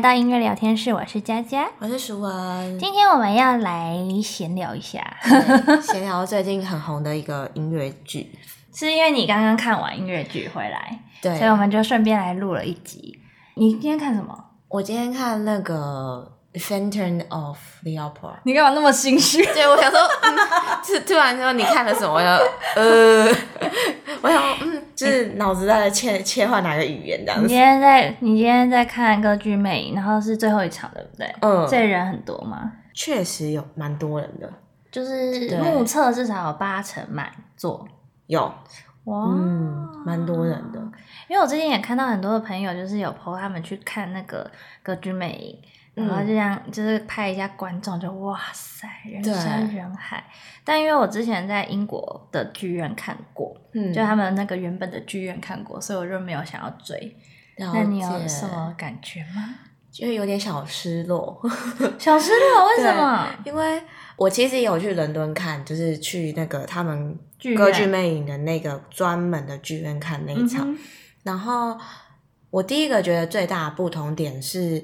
到音乐聊天室，我是佳佳。我是舒文，今天我们要来闲聊一下，闲聊最近很红的一个音乐剧，是因为你刚刚看完音乐剧回来，对，所以我们就顺便来录了一集。你今天看什么？我今天看那个《Phantom of the Opera》，你干嘛那么心虚？对我想说，嗯，是突然说你看了什么？我要呃，我想嗯，就是脑子在切切换哪个语言这样子。你今天在你今天在看歌剧魅影，然后是最后一场，对不对？嗯这人很多吗？确实有蛮多人的，就是目测至少有八成满座。有，哇，嗯，蛮多人的。因为我最近也看到很多的朋友，就是有 po 他们去看那个歌剧魅影，然后就这样就是拍一下观众，就哇塞，人山人海。但因为我之前在英国的剧院看过，嗯，就他们那个原本的剧院看过，所以我就没有想要追。了那你有什么感觉吗？就有点小失落，小失落，为什么？因为我其实也有去伦敦看，就是去那个他们歌剧魅影的那个专门的剧院看那一场。嗯然后我第一个觉得最大的不同点是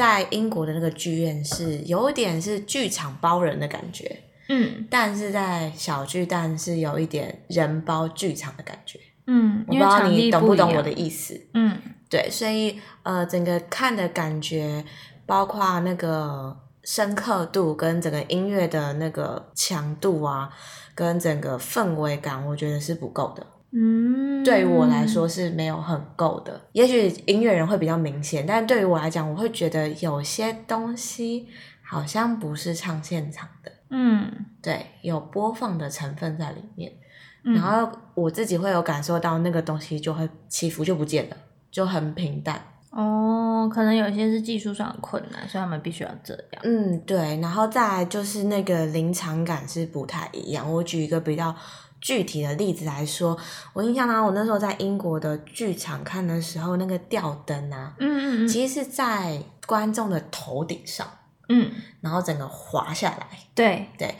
在英国的那个剧院是有一点是剧场包人的感觉，嗯但是在小巨蛋是有一点人包剧场的感觉。嗯，我不知道你懂不懂我的意思？嗯对，所以呃，整个看的感觉，包括那个深刻度跟整个音乐的那个强度啊，跟整个氛围感，我觉得是不够的。嗯，对于我来说是没有很够的。也许音乐人会比较明显，但对于我来讲，我会觉得有些东西好像不是唱现场的，嗯，对，有播放的成分在里面。嗯，然后我自己会有感受到那个东西就会起伏就不见了，就很平淡。哦，可能有一些是技术上的困难，所以他们必须要这样。嗯，对，然后再来就是那个临场感是不太一样。我举一个比较具体的例子来说，我印象当中，我那时候在英国的剧场看的时候，那个吊灯啊，嗯嗯嗯其实是在观众的头顶上，嗯，然后整个滑下来。对对，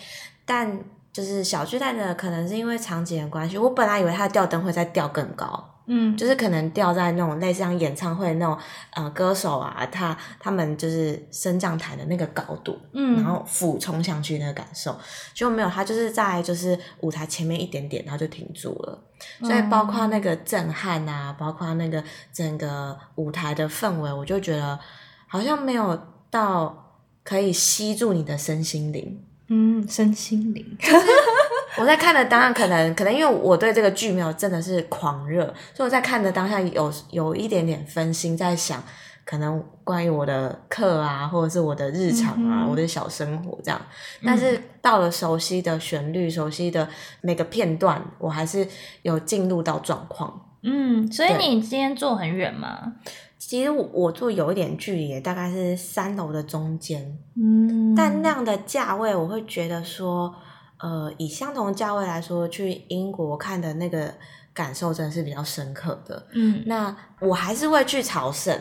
但就是小巨蛋的，可能是因为场景的关系，我本来以为它的吊灯会再吊更高。嗯，就是可能掉在那种类似像演唱会那种呃歌手啊，他他们就是升降台的那个高度，嗯。然后俯冲上去那个感受，就没有，他就是在就是舞台前面一点点，然后就停住了。所以包括那个震撼啊，包括那个整个舞台的氛围，我就觉得好像没有到可以吸住你的身心灵。嗯，身心灵，我在看的当下，可能可能因为我对这个剧没有真的是狂热，所以我在看的当下有有一点点分心，在想可能关于我的课啊，或者是我的日常啊，嗯我的小生活这样。但是到了熟悉的旋律、熟悉的每个片段，我还是有进入到状况。嗯，所以你今天坐很远吗？其实我我坐有一点距离，大概是三楼的中间，嗯，但那样的价位，我会觉得说，呃，以相同价位来说，去英国看的那个感受真的是比较深刻的。嗯，那我还是会去朝圣，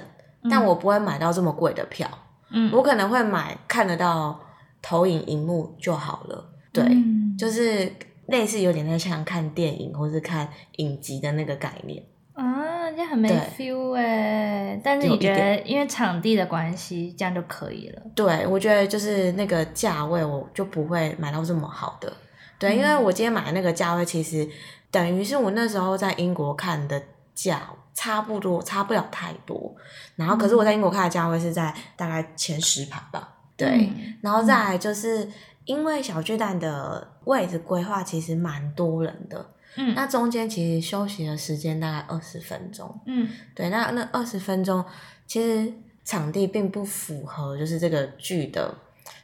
但我不会买到这么贵的票，嗯，我可能会买看得到投影荧幕就好了。对，嗯就是类似有点在像看电影或是看影集的那个概念。啊，这样很没 feel 哎。但是你觉得因为场地的关系，这样就可以了？对，我觉得就是那个价位，我就不会买到这么好的。对，因为嗯我今天买的那个价位，其实等于是我那时候在英国看的价差不多，差不了太多。然后，可是我在英国看的价位是在大概前十排吧。对，嗯然后再来就是因为小巨蛋的位置规划其实蛮多人的，嗯那中间其实休息的时间大概二十分钟。嗯对，那那二十分钟其实场地并不符合就是这个剧的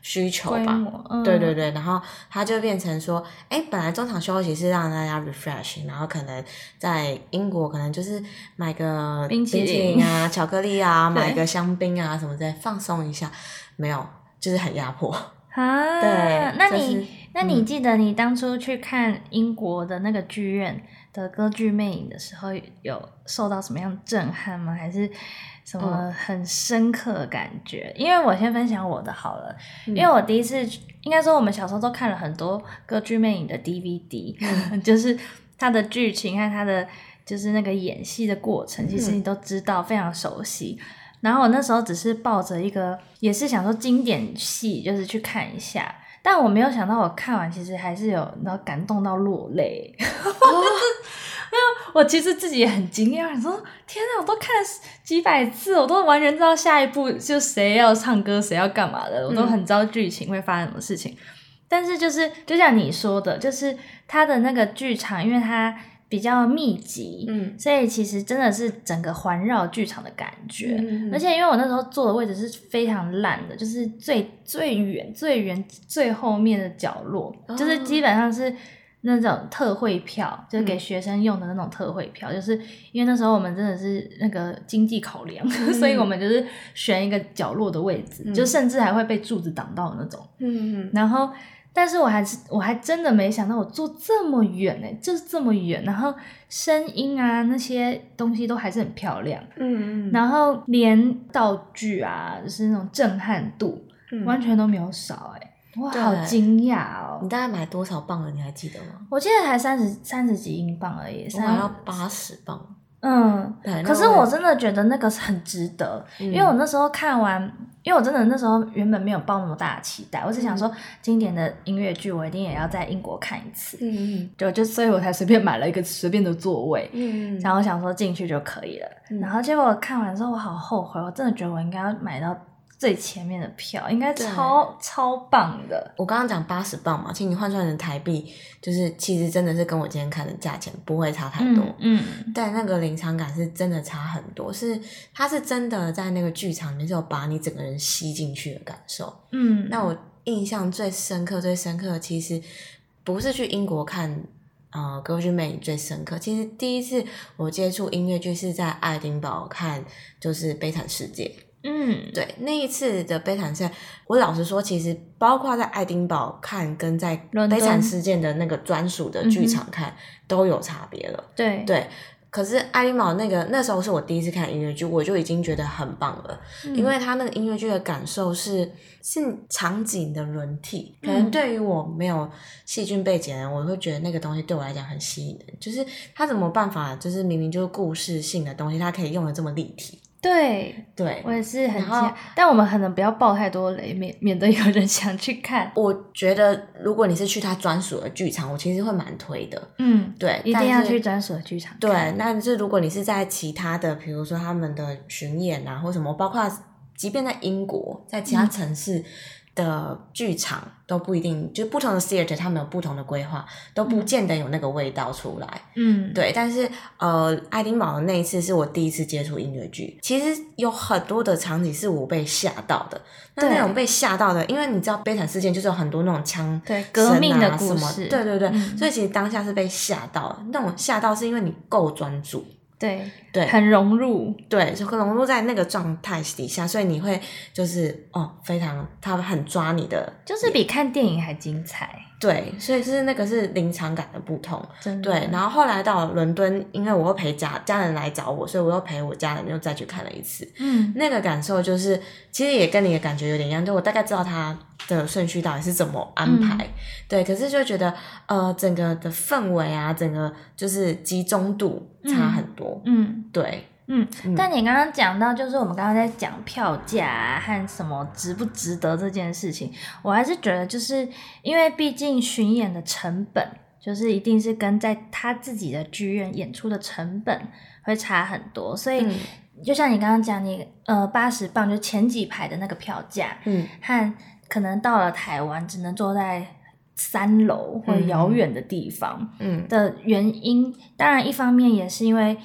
需求吧。嗯对对对，然后它就变成说，哎，本来中场休息是让大家 refresh，然后可能在英国可能就是买个冰淇淇淋淋啊、巧克力啊，买个香槟啊什么再，放松一下，没有，就是很压迫。啊，对那你、是那你嗯记得你当初去看英国的那个剧院的歌剧魅影的时候，有受到什么样的震撼吗？还是什么嗯很深刻的感觉？因为我先分享我的好了，嗯因为我第一次应该说我们小时候都看了很多歌剧魅影的 DVD，就是它的剧情和它的就是那个演戏的过程，其实嗯你都知道，非常熟悉。然后我那时候只是抱着一个，也是想说经典戏，就是去看一下。但我没有想到，我看完其实还是有然后感动到落泪。我其实自己也很惊讶，说天哪，我都看了几百次，我都完全知道下一步就谁要唱歌，谁要干嘛的，我都很知道剧情会发生什么事情。但是就是就像你说的，就是他的那个剧场，因为它比较密集，嗯所以其实真的是整个环绕剧场的感觉。嗯而且因为我那时候坐的位置是非常烂的，就是最最远、最远、最后面的角落，哦就是基本上是那种特惠票，就是嗯给学生用的那种特惠票。就是因为那时候我们真的是那个经济考量，所以我们就是选一个角落的位置，嗯就甚至还会被柱子挡到的那种。嗯然后，但是我还是我还真的没想到我坐这么远呢、就是这么远，然后声音啊那些东西都还是很漂亮。嗯嗯，然后连道具啊，就是那种震撼度，嗯完全都没有少哎、哇，对好惊讶哦你！大概买多少磅了？你还记得吗？我记得才三十三十几英镑而已，我买到三八十磅。嗯，对，可是我真的觉得那个是很值得，嗯因为我那时候看完，因为我真的那时候原本没有抱那么大的期待，我只想说经典的音乐剧我一定也要在英国看一次，嗯就就所以我才随便买了一个随便的座位，嗯嗯，然后想说进去就可以了，嗯。然后结果看完之后我好后悔，我真的觉得我应该要买到最前面的票，应该超超棒的。我刚刚讲八十磅嘛，其实你换算成台币，就是其实真的是跟我今天看的价钱不会差太多。嗯嗯但那个临场感是真的差很多，是它是真的在那个剧场里面是有把你整个人吸进去的感受。嗯，那我印象最深刻、最深刻的其实不是去英国看呃歌剧魅影最深刻，其实第一次我接触音乐剧是在爱丁堡看，就是《悲惨世界》。嗯对，那一次的悲惨世界，我老实说，其实包括在爱丁堡看，跟在悲惨事件的那个专属的剧场看、都有差别了。对对，可是爱丁堡那个那时候是我第一次看音乐剧，我就已经觉得很棒了，嗯因为他那个音乐剧的感受是是场景的轮替，可能嗯对于我没有细菌背景的人，我会觉得那个东西对我来讲很吸引人，就是他怎么办法，就是明明就是故事性的东西，他可以用的这么立体。对，对，我也是很惊讶，但我们可能不要爆太多雷，免免得有人想去看。我觉得如果你是去他专属的剧场，我其实会蛮推的。嗯，对，一定要去专属的剧场看。对，那是如果你是在其他的，比如说他们的巡演啊，或什么，包括即便在英国，在其他嗯城市的剧场、都不一定，就不同的 theater 他们有不同的规划，都不见得有那个味道出来。嗯，对，但是呃，爱丁堡的那一次是我第一次接触音乐剧，其实有很多的场景是我被吓到的。那那种被吓到的，因为你知道悲惨事件就是有很多那种枪对革命的故事对对对，嗯。所以其实当下是被吓到的，那种吓到是因为你够专注，对对。很融入。对，就融入在那个状态底下，所以你会就是哦，非常他很抓你的，就是比看电影还精彩，对，所以是那个是临场感的不同。对，然后后来到伦敦，因为我又陪家家人来找我，所以我又陪我家人又再去看了一次。嗯。那个感受就是，其实也跟你的感觉有点一样，就我大概知道他的顺序到底是怎么安排，嗯。对，可是就觉得呃，整个的氛围啊，整个就是集中度差很多，嗯。对，嗯嗯，但你刚刚讲到，就是我们刚刚在讲票价、啊、和什么值不值得这件事情，我还是觉得，就是因为毕竟巡演的成本，就是一定是跟在他自己的剧院演出的成本会差很多，所以嗯。就像你刚刚讲，你呃八十磅就前几排的那个票价，嗯。和可能到了台湾只能坐在三楼或者遥远的地方，嗯。的原因，当然一方面也是因为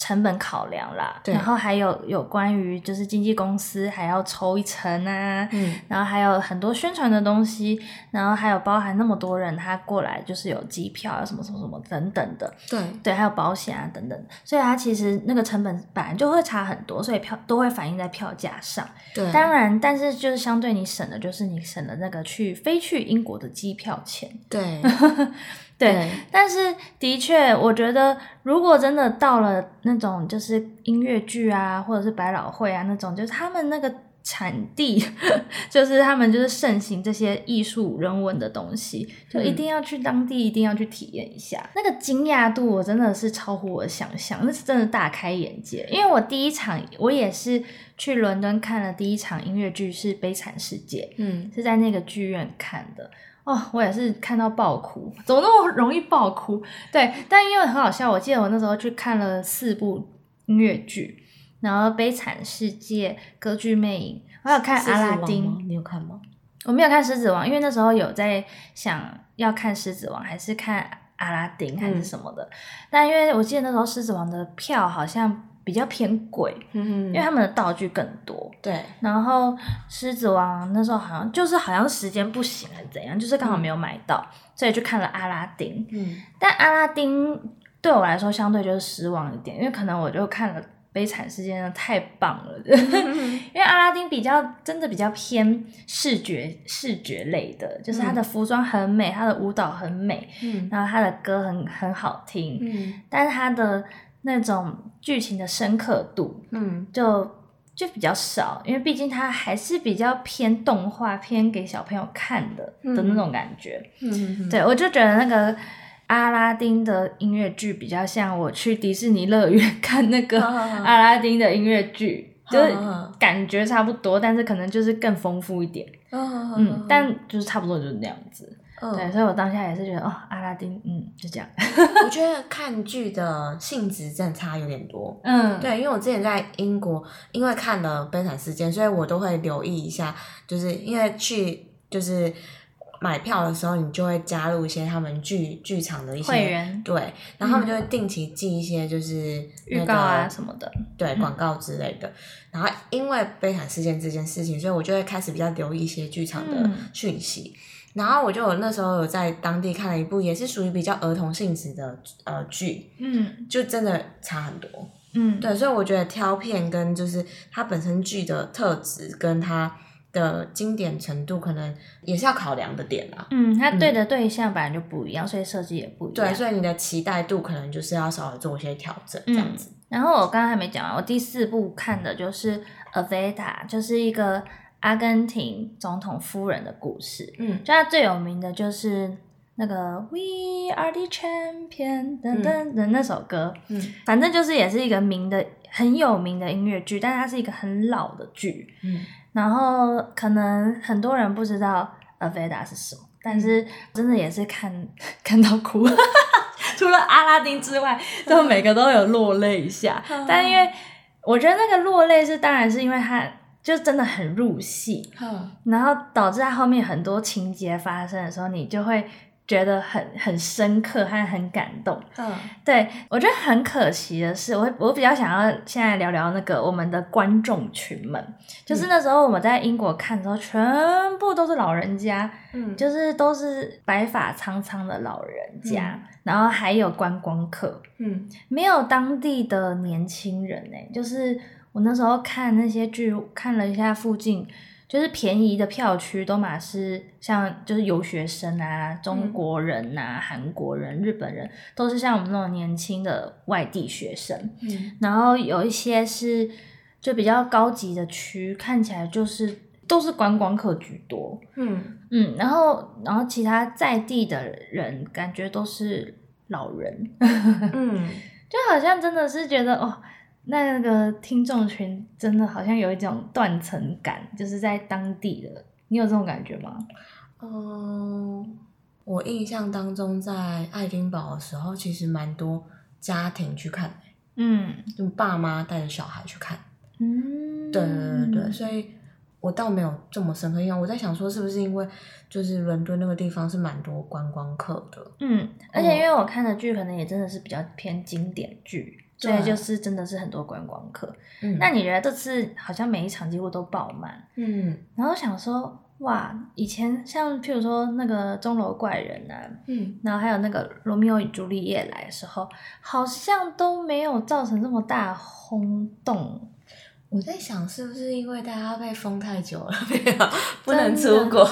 成本考量啦，然后还有有关于就是经纪公司还要抽一层啊，嗯。然后还有很多宣传的东西，然后还有包含那么多人他过来就是有机票啊什么什么什么等等的，对，对，还有保险啊等等，所以他其实那个成本本来就会差很多，所以票都会反映在票价上。对，当然，但是就是相对你省的就是你省的那个去飞去英国的机票钱。对 对，但是的确，我觉得如果真的到了那种就是音乐剧啊，或者是百老汇啊那种，就是他们那个产地，就是他们就是盛行这些艺术人文的东西，就一定要去当地，一定要去体验一下。那个惊讶度，我真的是超乎我的想象，那是真的大开眼界。因为我第一场，我也是去伦敦看了第一场音乐剧，是《悲惨世界》，嗯，是在那个剧院看的。哦，我也是看到爆哭，怎么那么容易爆哭？对，但因为很好笑，我记得我那时候去看了四部音乐剧，然后《悲惨世界》《歌剧魅影》，我还有看《阿拉丁》，你有看吗？我没有看《狮子王》，因为那时候有在想要看《狮子王》还是看《阿拉丁》还是什么的，但因为我记得那时候《狮子王》的票好像比较偏贵，嗯因为他们的道具更多。对，然后《狮子王》那时候好像就是好像时间不行还是怎样，就是刚好没有买到，所以就看了《阿拉丁》。嗯。但《阿拉丁》对我来说相对就是失望一点，因为可能我就看了《悲惨世界》，太棒了。因为阿拉丁比较真的比较偏视觉视觉类的，就是他的服装很美，他的舞蹈很美，嗯。然后他的歌很很好听，嗯。但是他的那种剧情的深刻度嗯就就比较少，因为毕竟它还是比较偏动画、偏给小朋友看的的那种感觉。嗯，对我就觉得那个阿拉丁的音乐剧比较像我去迪士尼乐园 看那个啊阿拉丁的音乐剧，就是啊感觉差不多，但是可能就是更丰富一点。嗯嗯，但就是差不多就是那样子。嗯对，所以我当下也是觉得哦，阿拉丁，嗯，就这样。我觉得看剧的性质真的差有点多。嗯，对，因为我之前在英国，因为看了《悲惨世界》，所以我都会留意一下，就是因为去就是买票的时候，你就会加入一些他们剧剧场的一些会员对，然后他们就会定期寄一些就是、那个、预告啊什么的。对广告之类的。然后因为悲惨事件这件事情，所以我就会开始比较留意一些剧场的嗯讯息。然后我就有那时候有在当地看了一部也是属于比较儿童性质的呃剧，嗯就真的差很多。嗯，对，所以我觉得挑片跟就是它本身剧的特质跟它的经典程度，可能也是要考量的点啦。嗯，他对的对象本来就不一样，所以设计也不一样。对，所以你的期待度可能就是要稍微做一些调整，这样嗯子。然后我刚刚还没讲完，我第四部看的就是《Aveda》，就是一个阿根廷总统夫人的故事。嗯就它最有名的就是那个 We Are the Champion 等等的那首歌，嗯反正就是也是一个名的很有名的音乐剧，但它是一个很老的剧。嗯然后可能很多人不知道 Aveda 是什么，但是真的也是看看到哭，除了阿拉丁之外，都每个都有落泪一下。但因为我觉得那个落泪是当然是因为他就真的很入戏，嗯然后导致在后面很多情节发生的时候，你就会觉得很很深刻和很感动。嗯。对我觉得很可惜的是，我我比较想要现在聊聊那个我们的观众群们，就是那时候我们在英国看的时候，全部都是老人家，嗯。就是都是白发苍苍的老人家，然后还有观光客，嗯。没有当地的年轻人呢、就是我那时候看那些剧，看了一下附近。就是便宜的票区都嘛是像就是游学生啊、中国人呐、韩国人、日本人，都是像我们那种年轻的外地学生。嗯然后有一些是就比较高级的区，看起来就是都是观光客居多。嗯嗯，然后然后其他在地的人感觉都是老人，嗯，就好像真的是觉得哦，那个听众群真的好像有一种断层感，就是在当地的，你有这种感觉吗？嗯，我印象当中在爱丁堡的时候，其实蛮多家庭去看的，嗯就爸妈带着小孩去看。嗯，对对对对，所以我倒没有这么深刻印象。我在想说，是不是因为就是伦敦那个地方是蛮多观光客的？嗯，而且因为我看的剧可能也真的是比较偏经典剧，所以对就是真的是很多观光客。嗯那你觉得这次好像每一场几乎都爆满，嗯然后想说，哇，以前像譬如说那个钟楼怪人啊，嗯然后还有那个罗密欧与朱丽叶来的时候，好像都没有造成这么大轰动。我在想，是不是因为大家被封太久了，没有 不能出国，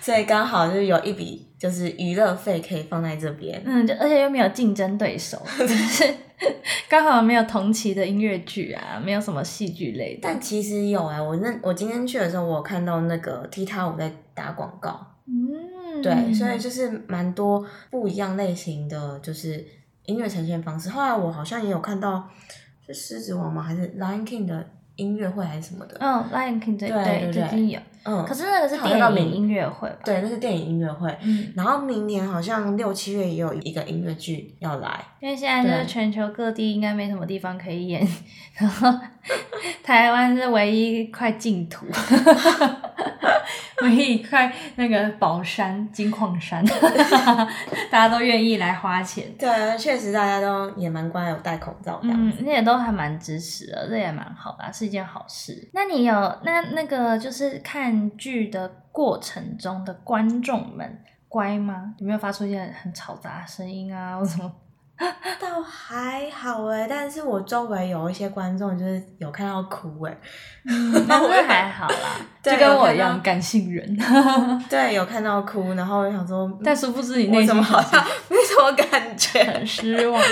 所以刚好就是有一笔就是娱乐费可以放在这边。嗯，就而且又没有竞争对手，就是 刚好没有同期的音乐剧啊，没有什么戏剧类的。但其实有哎、我那我今天去的时候，我有看到那个踢踏舞在打广告，嗯，对，所以就是蛮多不一样类型的，就是音乐呈现方式。后来我好像也有看到是狮子王吗？还是 Lion King 的音乐会还是什么的？嗯，Lion King 对对对对最近有，嗯，可是那个是电影音乐会吧？对，那是电影音乐会。嗯，然后明年好像六七月也有一个音乐剧要来，因为现在就是对全球各地应该没什么地方可以演，然后 台湾是唯一一块净土，唯一一块那个宝山金矿山，大家都愿意来花钱。对，确实大家都也蛮乖，有戴口罩这样嗯子。，那也都还蛮支持的，这也蛮好的啊、是一件好事。那你有那那个就是看剧的过程中的观众们乖吗？有没有发出一些很嘈杂的声音啊，或什么？倒还好哎，但是我周围有一些观众就是有看到哭哎，但是还好啦，就跟我一样感性人。对，有看到哭，然后我想说，但殊不知你我内心好很像 没什么感觉，很失望。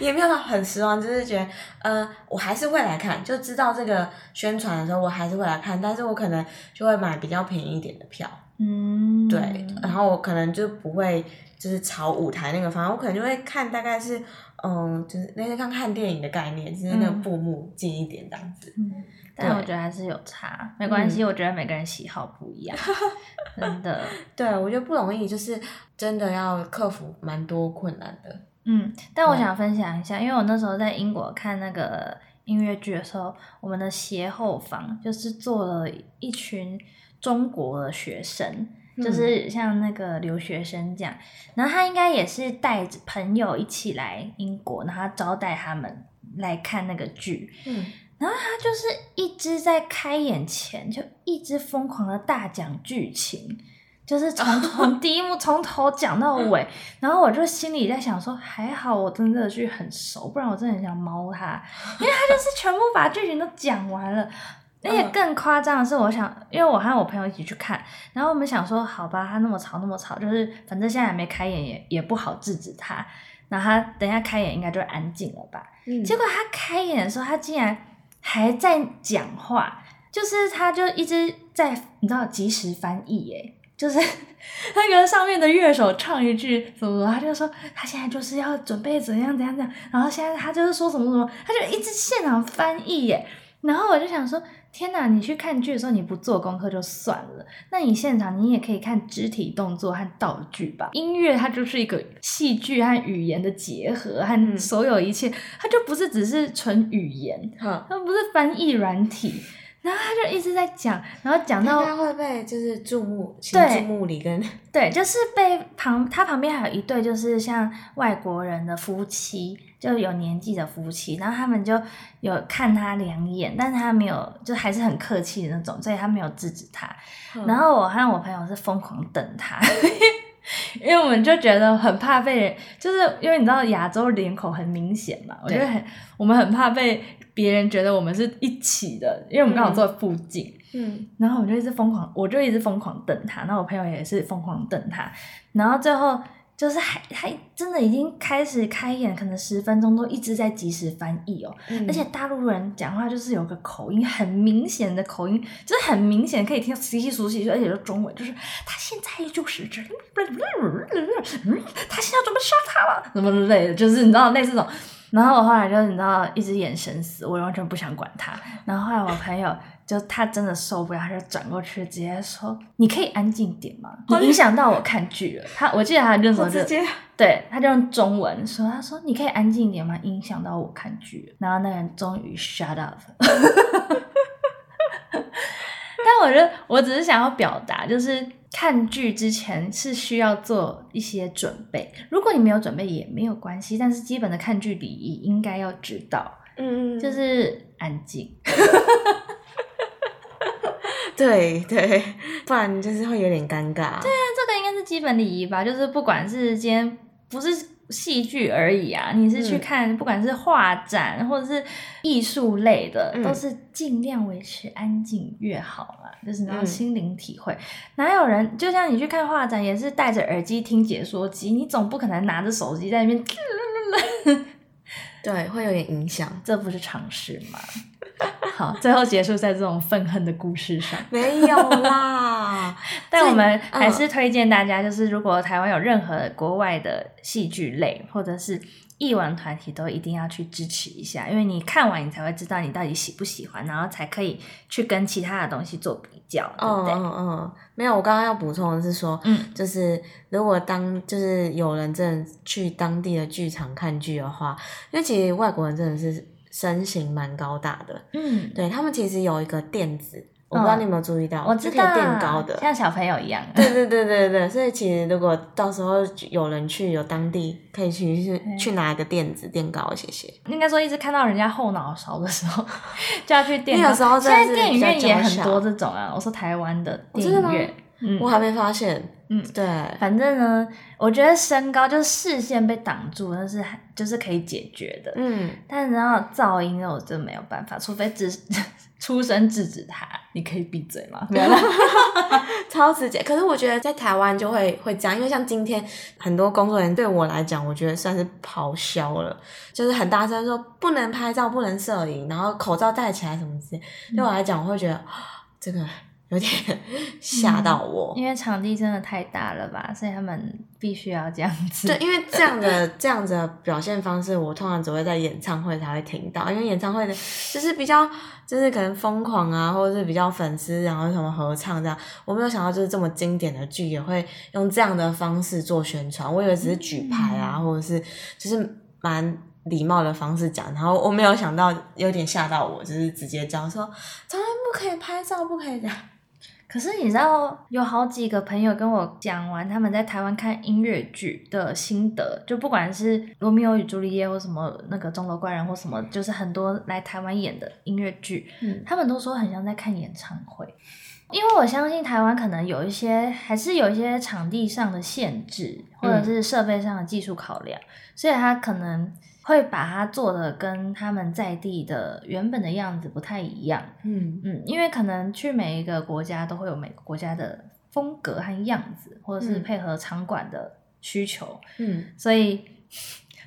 也没有到很失望，就是觉得，呃，我还是会来看，就知道这个宣传的时候，我还是会来看，但是我可能就会买比较便宜一点的票，嗯，对，然后我可能就不会就是朝舞台那个方向，我可能就会看大概是，嗯，就是那些看看电影的概念，就是那个嗯布幕近一点这样子。嗯，但我觉得还是有差，没关系，嗯我觉得每个人喜好不一样，真的。对，我觉得不容易，就是真的要克服蛮多困难的。嗯，但我想分享一下，因为我那时候在英国看那个音乐剧的时候，我们的斜后方就是坐了一群中国的学生，嗯就是像那个留学生这样，然后他应该也是带着朋友一起来英国，然后招待他们来看那个剧，嗯，然后他就是一直在开演前就一直疯狂的大讲剧情，就是从 从第一幕从头讲到尾，然后我就心里在想说，还好我真的剧很熟，不然我真的很想猫他，因为他就是全部把剧情都讲完了。而且更夸张的是，我想，因为我和我朋友一起去看，然后我们想说，好吧，他那么吵那么吵，就是反正现在还没开演，也也不好制止他。然后他等一下开演应该就安静了吧？嗯结果他开演的时候，他竟然还在讲话，就是他就一直在你知道即时翻译耶，就是 那个上面的乐手唱一句什么什么，他就说他现在就是要准备怎样怎样怎样，然后现在他就是说什么什么，他就一直现场翻译耶。然后我就想说，天哪！你去看剧的时候你不做功课就算了，那你现场你也可以看肢体动作和道具吧。音乐它就是一个戏剧和语言的结合，和嗯所有一切，它就不是只是纯语言，好，它不是翻译软体。然后他就一直在讲，然后讲到他会被就是注目，对注目礼跟 对，就是被旁他旁边还有一对，就是像外国人的夫妻，就有年纪的夫妻，然后他们就有看他两眼，但是他没有，就还是很客气的那种，所以他没有制止他。嗯然后我和我朋友是疯狂等他，因为我们就觉得很怕被人，就是因为你知道亚洲脸孔很明显嘛，我觉得很我们很怕被别人觉得我们是一起的，因为我们刚好坐在附近。嗯。然后我就一直疯狂，我就一直疯狂瞪他，然后我朋友也是疯狂瞪他，然后最后就是还还真的已经开始开演，可能十分钟都一直在及时翻译哦，嗯而且大陆人讲话就是有个口音，很明显的口音，就是很明显可以听到稀稀疏稀，而且是中文，就是他现在就是这，他现在准备杀他了，什么之类的，就是你知道类似这种。然后我后来就你知道一直眼神死，我完全不想管他。然后后来我朋友就他真的受不了，他就转过去直接说：“你可以安静点吗？你影响到我看剧了。”他我记得他那时候就好直接，对，他就用中文说：“他说你可以安静点吗？影响到我看剧了。”然后那个人终于 shut up。但我觉得我只是想要表达，就是看剧之前是需要做一些准备。如果你没有准备也没有关系，但是基本的看剧礼仪应该要知道，嗯，就是安静。对对，不然就是会有点尴尬。对啊，这个应该是基本礼仪吧，就是不管是今天不是戏剧而已啊，你是去嗯看，不管是画展或者是艺术类的，嗯都是尽量维持安静越好嘛，就是然后嗯心灵体会。哪有人就像你去看画展，也是戴着耳机听解说机，你总不可能拿着手机在那边。对，会有点影响。这不是常识吗？好，最后结束在这种愤恨的故事上。没有啦，但我们嗯还是推荐大家，就是如果台湾有任何国外的戏剧类或者是艺文团体，都一定要去支持一下，因为你看完你才会知道你到底喜不喜欢，然后才可以去跟其他的东西做比较，对不嗯对？嗯嗯，没有，我刚刚要补充的是说，嗯，就是如果当就是有人真的去当地的剧场看剧的话，因为其实外国人真的是身形蛮高大的，嗯，对他们其实有一个垫子，我不知道你有没有注意到，我知道，垫高的。像小朋友一样。对对对对对，所以其实如果到时候有人去有当地可以去去去拿一个垫子垫高一些些，应该说，一直看到人家后脑勺的时候，就要去垫高有时候现在电影院也很多这种啊。我说台湾的电影院，嗯我还没发现。嗯对，反正呢，我觉得身高就是视线被挡住，那是就是可以解决的。嗯，但然后噪音呢，我真的没有办法，除非只 出声制止他。你可以闭嘴吗？没有啦。超直接。可是我觉得在台湾就会会这样，因为像今天很多工作人员对我来讲，我觉得算是咆哮了，就是很大声说不能拍照、不能摄影，然后口罩戴起来什么之类。对我来讲，我会觉得啊这个有点吓到我。因为场地真的太大了吧，所以他们必须要这样子。对，因为这样的这样子的表现方式，我通常只会在演唱会才会听到，因为演唱会的就是比较就是可能疯狂啊，或者是比较粉丝，然后什么合唱这样，我没有想到就是这么经典的剧也会用这样的方式做宣传，我以为只是举牌啊，或者是就是蛮。礼貌的方式讲，然后我没有想到，有点吓到我，就是直接讲说，从来不可以拍照，不可以这样。可是你知道，有好几个朋友跟我讲完他们在台湾看音乐剧的心得，就不管是《罗密欧与朱丽叶》或什么那个《钟楼怪人》或什么，就是很多来台湾演的音乐剧，嗯他们都说很像在看演唱会。因为我相信台湾可能有一些还是有一些场地上的限制，或者是设备上的技术考量，所以他可能会把它做的跟他们在地的原本的样子不太一样。嗯嗯，因为可能去每一个国家都会有每个国家的风格和样子，或者是嗯配合场馆的需求，嗯，所以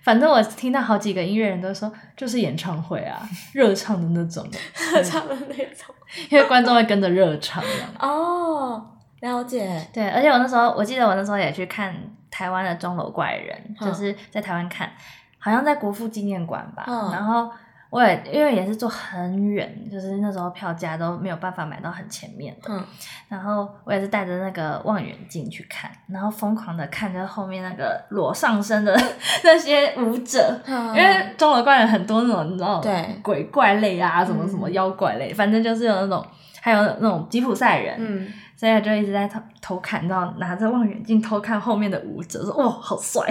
反正我听到好几个音乐人都说，就是演唱会啊，热唱的那种，热唱的那种。因为观众会跟着热唱。哦，了解。对，而且我那时候我记得我那时候也去看台湾的钟楼怪人，嗯就是在台湾看，好像在国父纪念馆吧，嗯。然后。我也因为也是坐很远，就是那时候票价都没有办法买到很前面的，嗯，然后我也是带着那个望远镜去看，然后疯狂的看着后面那个裸上身的 那些舞者，因因为中楼怪人很多那种你知道对。鬼怪类啊，什么什么嗯。妖怪类，反正就是有那种还有那种吉普赛人，嗯，所以我就一直在偷偷看，然后拿着望远镜偷看后面的舞者，说哇好帅，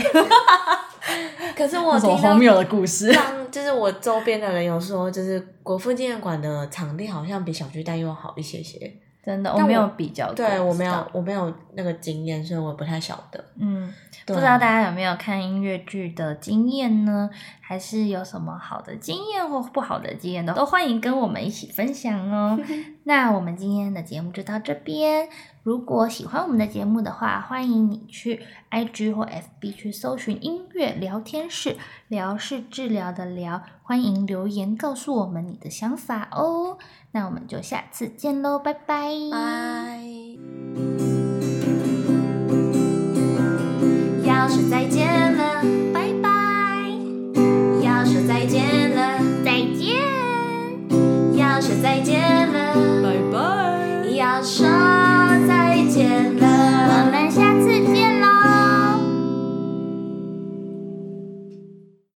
可是我荒谬的故事。当就是我周边的人有说，就是国父纪念馆的场地好像比小巨蛋又好一些些。真的，我没有比较过，对我没有我没有那个经验，所以我不太晓得。嗯，不知道大家有没有看音乐剧的经验呢？还是有什么好的经验或不好的经验的，都欢迎跟我们一起分享哦。那我们今天的节目就到这边。如果喜欢我们的节目的话，欢迎你去 IG 或 FB 去搜寻音乐聊天室，聊是治疗的聊，欢迎留言告诉我们你的想法哦。那我们就下次见喽，拜拜。拜。要说再见了，拜拜。要说再见了，再见。要说再见，I'll.